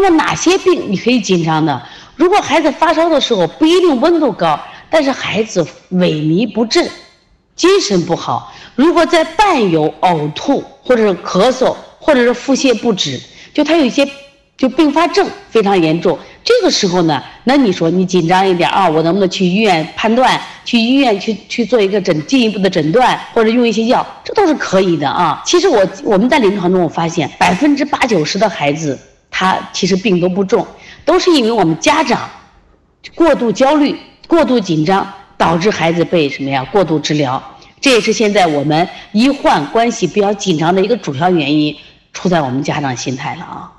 那么哪些病你可以紧张呢？如果孩子发烧的时候不一定温度高，但是孩子萎靡不振，精神不好，如果在伴有呕吐或者是咳嗽或者是腹泻不止，就他有一些就并发症非常严重，这个时候呢，那你说你紧张一点啊，我能不能去医院判断？去医院去去做一个诊进一步的诊断，或者用一些药，这都是可以的啊。其实我我们在临床中我发现，百分之八九十的孩子他其实病都不重。都是因为我们家长过度焦虑、过度紧张，导致孩子被什么呀？过度治疗，这也是现在我们医患关系比较紧张的一个主要原因，出在我们家长心态了啊。